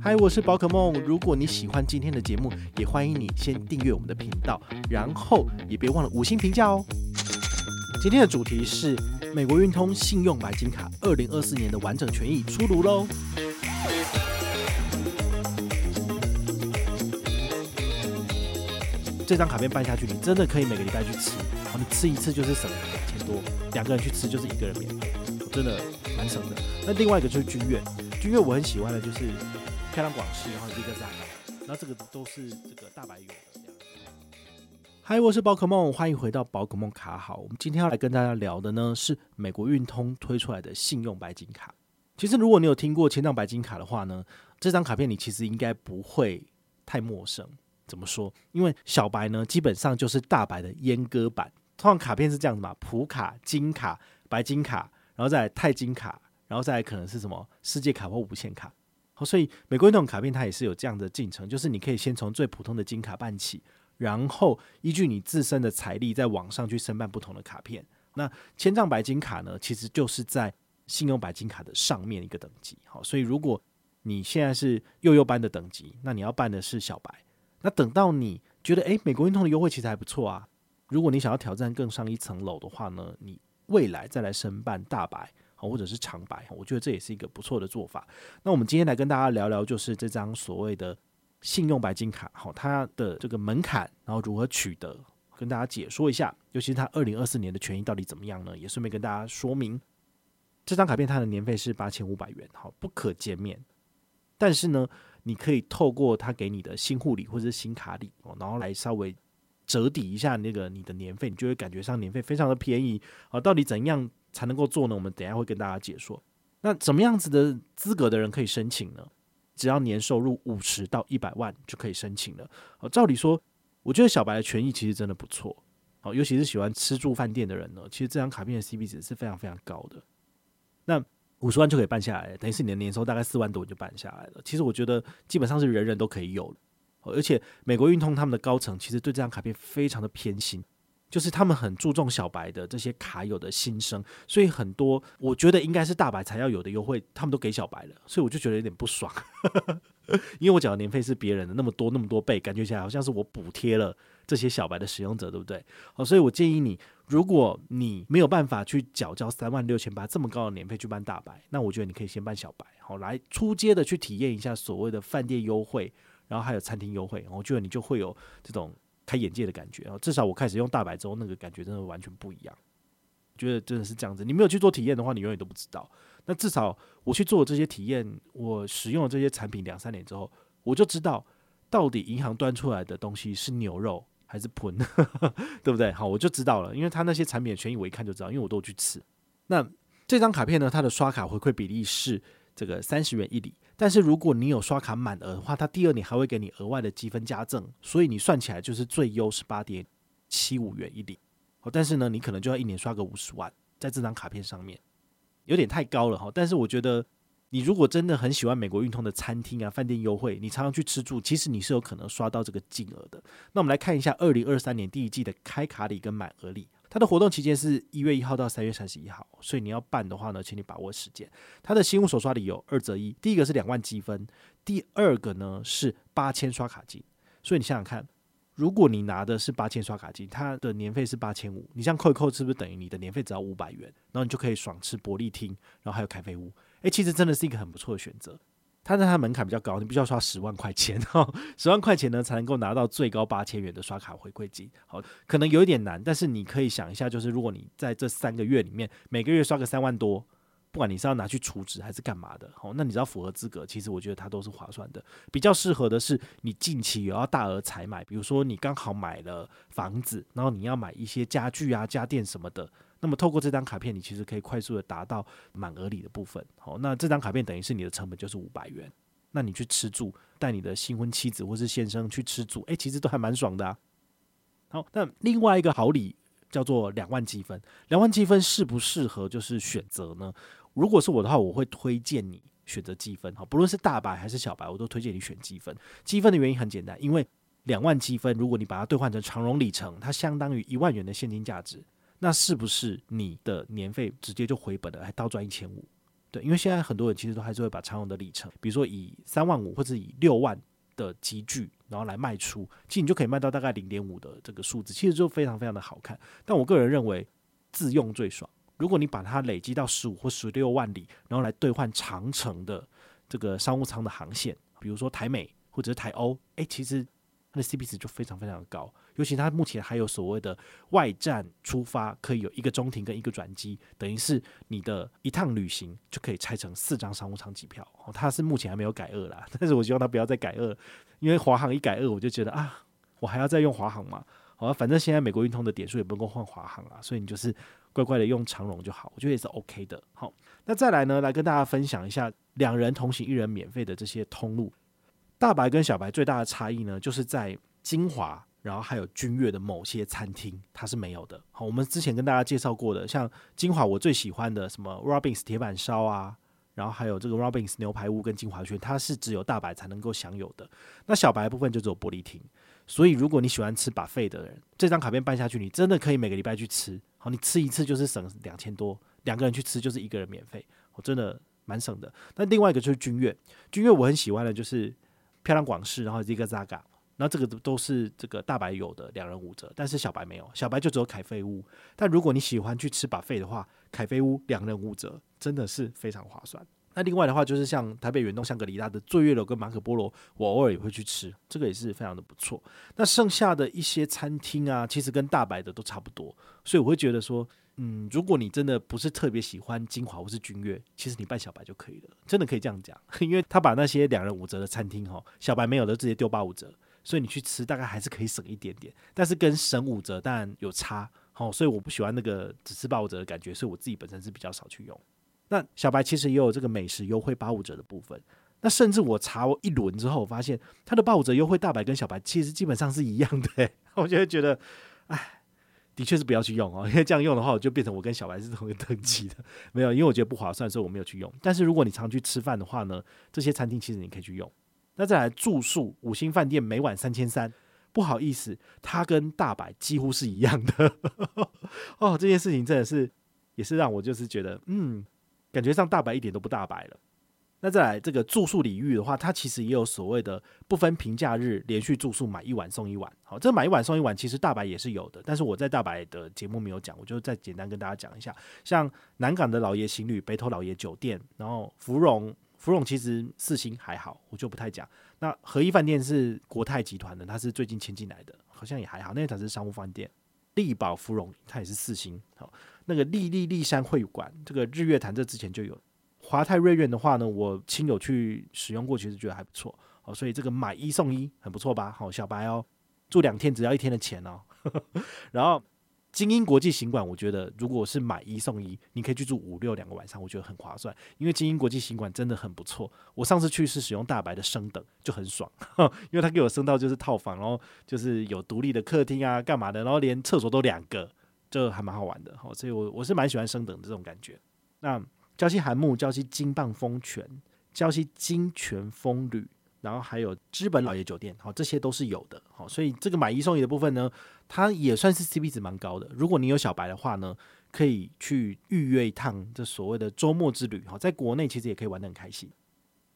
嗨，我是宝可梦。如果你喜欢今天的节目，也欢迎你先订阅我们的频道，然后也别忘了五星评价哦。今天的主题是美国运通信用白金卡二零二四年的完整权益出炉喽。这张卡片办下去，你真的可以每个礼拜去吃，你吃一次就是省两千多，两个人去吃就是一个人免费，真的蛮省的。那另外一个就是君悦，君悦我很喜欢的就是。开朗广西，然后一个是海南，然后这个都是这个大白有的。嗨，我是宝可梦，欢迎回到宝可梦卡好。我们今天要来跟大家聊的呢是美国运通推出来的信用白金卡。其实如果你有听过签帐白金卡的话呢，这张卡片你其实应该不会太陌生。怎么说？因为小白呢基本上就是大白的阉割版。通常卡片是这样子嘛，普卡、金卡、白金卡，然后再来钛金卡，然后再来可能是什么世界卡或无限卡。所以美国运通卡片它也是有这样的进程，就是你可以先从最普通的金卡办起，然后依据你自身的财力在网上去申办不同的卡片。那千丈白金卡呢，其实就是在信用白金卡的上面一个等级。好，所以如果你现在是幼幼班的等级，那你要办的是小白。那等到你觉得诶，美国运通的优惠其实还不错啊，如果你想要挑战更上一层楼的话呢，你未来再来申办大白。或者是长白，我觉得这也是一个不错的做法。那我们今天来跟大家聊聊，就是这张所谓的信用白金卡，好，它的这个门槛，然后如何取得，跟大家解说一下。尤其是它二零二四年的权益到底怎么样呢？也顺便跟大家说明，这张卡片它的年费是八千五百元，好，不可减免。但是呢，你可以透过它给你的新护理或者是新卡礼，然后来稍微折抵一下那个你的年费，你就会感觉上年费非常的便宜。好，到底怎样才能够做呢？我们等下会跟大家解说。那怎么样子的资格的人可以申请呢？只要年收入五十到一百万就可以申请了。好，照理说，我觉得小白的权益其实真的不错。好，尤其是喜欢吃住饭店的人呢，其实这张卡片的 CP 值是非常非常高的。那五十万就可以办下来，等于是你的年收大概四万多你就办下来了。其实我觉得基本上是人人都可以有。而且美国运通他们的高层其实对这张卡片非常的偏心。就是他们很注重小白的这些卡友的心声，所以很多我觉得应该是大白才要有的优惠，他们都给小白了，所以我就觉得有点不爽，因为我缴的年费是别人的那么多那么多倍，感觉起来好像是我补贴了这些小白的使用者，对不对？好，所以我建议你，如果你没有办法去缴交三万六千八这么高的年费去办大白，那我觉得你可以先办小白，好，来初阶的去体验一下所谓的饭店优惠，然后还有餐厅优惠，我觉得你就会有这种。开眼界的感觉啊！至少我开始用大白之后，那个感觉真的完全不一样。觉得真的是这样子，你没有去做体验的话，你永远都不知道。那至少我去做这些体验，我使用了这些产品两三年之后，我就知道到底银行端出来的东西是牛肉还是盆，对不对？好，我就知道了，因为他那些产品的权益我一看就知道，因为我都去吃。那这张卡片呢，它的刷卡回馈比例是这个三十元一礼。但是如果你有刷卡满额的话，它第二年还会给你额外的积分加赠，所以你算起来就是最优是八点七五元一礼。但是呢，你可能就要一年刷个五十万，在这张卡片上面有点太高了哈。但是我觉得，你如果真的很喜欢美国运通的餐厅啊、饭店优惠，你常常去吃住，其实你是有可能刷到这个金额的。那我们来看一下二零二三年第一季的开卡礼跟满额礼。它的活动期间是一月一号到三月三十一号，所以你要办的话呢，请你把握时间。它的新物手刷礼有二择一，第一个是两万积分，第二个呢是八千刷卡金。所以你想想看，如果你拿的是八千刷卡金，它的年费是八千五，你这样扣一扣，是不是等于你的年费只要五百元？然后你就可以爽吃伯利厅，然后还有咖啡屋。诶，其实真的是一个很不错的选择。它的它门槛比较高，你必须要刷十万块钱哈，十万块钱呢才能够拿到最高八千元的刷卡回馈金。好，可能有一点难，但是你可以想一下，就是如果你在这三个月里面每个月刷个三万多，不管你是要拿去储值还是干嘛的，好，那你只要符合资格，其实我觉得它都是划算的。比较适合的是你近期有要大额采买，比如说你刚好买了房子，然后你要买一些家具啊、家电什么的。那么透过这张卡片，你其实可以快速的达到满额礼的部分。好，那这张卡片等于是你的成本就是五百元。那你去吃住，带你的新婚妻子或是先生去吃住，诶，其实都还蛮爽的啊。好，那另外一个好礼叫做两万积分，两万积分适不适合就是选择呢？如果是我的话，我会推荐你选择积分。好，不论是大白还是小白，我都推荐你选积分。积分的原因很简单，因为两万积分，如果你把它兑换成长荣里程，它相当于一万元的现金价值。那是不是你的年费直接就回本了，还倒赚一千五？对，因为现在很多人其实都还是会把常用的里程，比如说以三万五或者以六万的积聚，然后来卖出，其实你就可以卖到大概零点五的这个数字，其实就非常非常的好看。但我个人认为自用最爽。如果你把它累积到十五或十六万里，然后来兑换长城的这个商务舱的航线，比如说台美或者是台欧，诶，其实它的 CP 值就非常非常的高。尤其它目前还有所谓的外站出发，可以有一个中停跟一个转机，等于是你的一趟旅行就可以拆成四张商务舱机票。它是目前还没有改二啦，但是我希望它不要再改二，因为华航一改二，我就觉得啊，我还要再用华航嘛。好，反正现在美国运通的点数也不够换华航啊，所以你就是乖乖的用长荣就好，我觉得也是 OK 的。好，那再来呢，来跟大家分享一下两人同行一人免费的这些通路。大白跟小白最大的差异呢，就是在精华。然后还有君悦的某些餐厅，它是没有的。好，我们之前跟大家介绍过的，像精华我最喜欢的什么 Robbins 铁板烧啊，然后还有这个 Robbins 牛排屋跟精华轩，它是只有大白才能够享有的。那小白部分就只有玻璃厅。所以如果你喜欢吃把费的人，这张卡片办下去，你真的可以每个礼拜去吃。好，你吃一次就是省两千多，两个人去吃就是一个人免费，我真的蛮省的。那另外一个就是君悦，君悦我很喜欢的就是漂亮广式，然后 Zigazzaga。那这个都是这个大白有的两人五折，但是小白没有，小白就只有凯菲屋。但如果你喜欢去吃把废的话，凯菲屋两人五折，真的是非常划算。那另外的话，就是像台北远东香格里拉的醉月楼跟马可波罗，我偶尔也会去吃，这个也是非常的不错。那剩下的一些餐厅啊，其实跟大白的都差不多，所以我会觉得说，嗯，如果你真的不是特别喜欢晶华或是君悦，其实你办小白就可以了，真的可以这样讲，因为他把那些两人五折的餐厅哈，小白没有的直接丢八五折。所以你去吃大概还是可以省一点点，但是跟省五折当然有差，好，所以我不喜欢那个只吃八五折的感觉，所以我自己本身是比较少去用。那小白其实也有这个美食优惠八五折的部分，那甚至我查我一轮之后，发现它的八五折优惠大白跟小白其实基本上是一样的，我就会觉得，哎，的确是不要去用哦，因为这样用的话，我就变成我跟小白是同一个等级的，没有，因为我觉得不划算，所以我没有去用。但是如果你常去吃饭的话呢，这些餐厅其实你可以去用。那再来住宿，五星饭店每晚三千三，不好意思，它跟大白几乎是一样的 哦。这件事情真的是也是让我就是觉得，嗯，感觉上大白一点都不大白了。那再来这个住宿领域的话，它其实也有所谓的不分平假日连续住宿买一晚送一晚。好，这买一晚送一晚其实大白也是有的，但是我在大白的节目没有讲，我就再简单跟大家讲一下，像南港的老爷行旅、北投老爷酒店，然后芙蓉。芙蓉其实四星还好，我就不太讲。那和一饭店是国泰集团的，它是最近迁进来的，好像也还好。那才是商务饭店。丽宝芙蓉它也是四星。好，那个丽丽丽山会馆，这个日月潭这之前就有。华泰瑞苑的话呢，我亲友去使用过，其实觉得还不错。好，所以这个买一送一很不错吧？好，小白哦，住两天只要一天的钱哦。然后。精英国际行馆，我觉得如果是买一送一，你可以去住五六两个晚上，我觉得很划算。因为精英国际行馆真的很不错。我上次去是使用大白的升等，就很爽，因为他给我升到就是套房，然后就是有独立的客厅啊，干嘛的，然后连厕所都两个，就还蛮好玩的。好，所以我我是蛮喜欢升等的这种感觉。那礁溪寒木、礁溪金棒风泉、礁溪金泉风旅。然后还有知本老爷酒店，好，这些都是有的，好，所以这个买一送一的部分呢，它也算是 CP 值蛮高的。如果你有小白的话呢，可以去预约一趟这所谓的周末之旅，好，在国内其实也可以玩得很开心。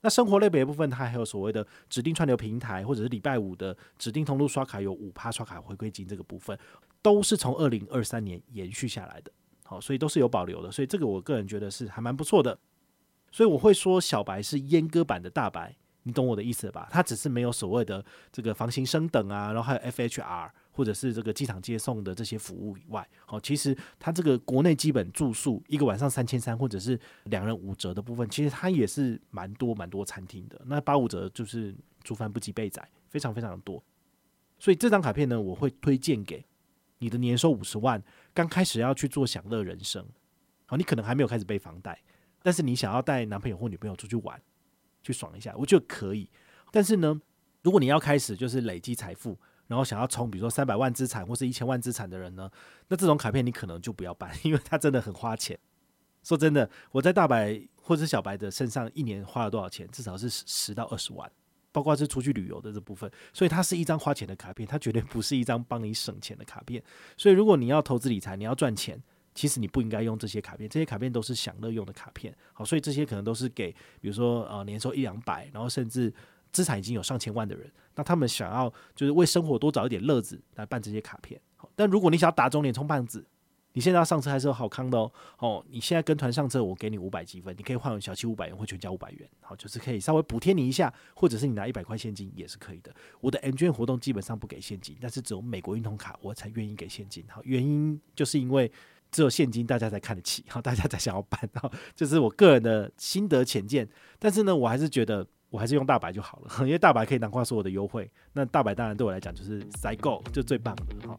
那生活类别的部分，它还有所谓的指定串流平台，或者是礼拜五的指定通路刷卡有五趴刷卡回馈金，这个部分都是从二零二三年延续下来的，好，所以都是有保留的，所以这个我个人觉得是还蛮不错的。所以我会说小白是阉割版的大白。你懂我的意思吧？它只是没有所谓的这个房型升等啊，然后还有 FHR 或者是这个机场接送的这些服务以外，好，其实它这个国内基本住宿一个晚上三千三，或者是两人五折的部分，其实它也是蛮多蛮多餐厅的。那八五折就是煮饭不及被宰，非常非常多。所以这张卡片呢，我会推荐给你的年收五十万，刚开始要去做享乐人生。好，你可能还没有开始背房贷，但是你想要带男朋友或女朋友出去玩。去爽一下，我觉得可以。但是呢，如果你要开始就是累积财富，然后想要冲，比如说三百万资产或是一千万资产的人呢，那这种卡片你可能就不要办，因为它真的很花钱。说真的，我在大白或者小白的身上一年花了多少钱？至少是十到二十万，包括是出去旅游的这部分。所以它是一张花钱的卡片，它绝对不是一张帮你省钱的卡片。所以如果你要投资理财，你要赚钱。其实你不应该用这些卡片，这些卡片都是享乐用的卡片，好，所以这些可能都是给比如说呃年收一两百，然后甚至资产已经有上千万的人，那他们想要就是为生活多找一点乐子来办这些卡片，好，但如果你想要打肿脸充胖子。你现在要上车还是有好康的哦，哦，你现在跟团上车，我给你五百积分，你可以换小七五百元或全家五百元，好，就是可以稍微补贴你一下，或者是你拿一百块现金也是可以的。我的 M 券活动基本上不给现金，但是只有美国运通卡我才愿意给现金，好，原因就是因为只有现金大家才看得起，好，大家才想要办，好，就是我个人的心得浅见，但是呢，我还是觉得。我还是用大白就好了，因为大白可以囊括所有的优惠。那大白当然对我来讲就是塞够，就最棒的哈。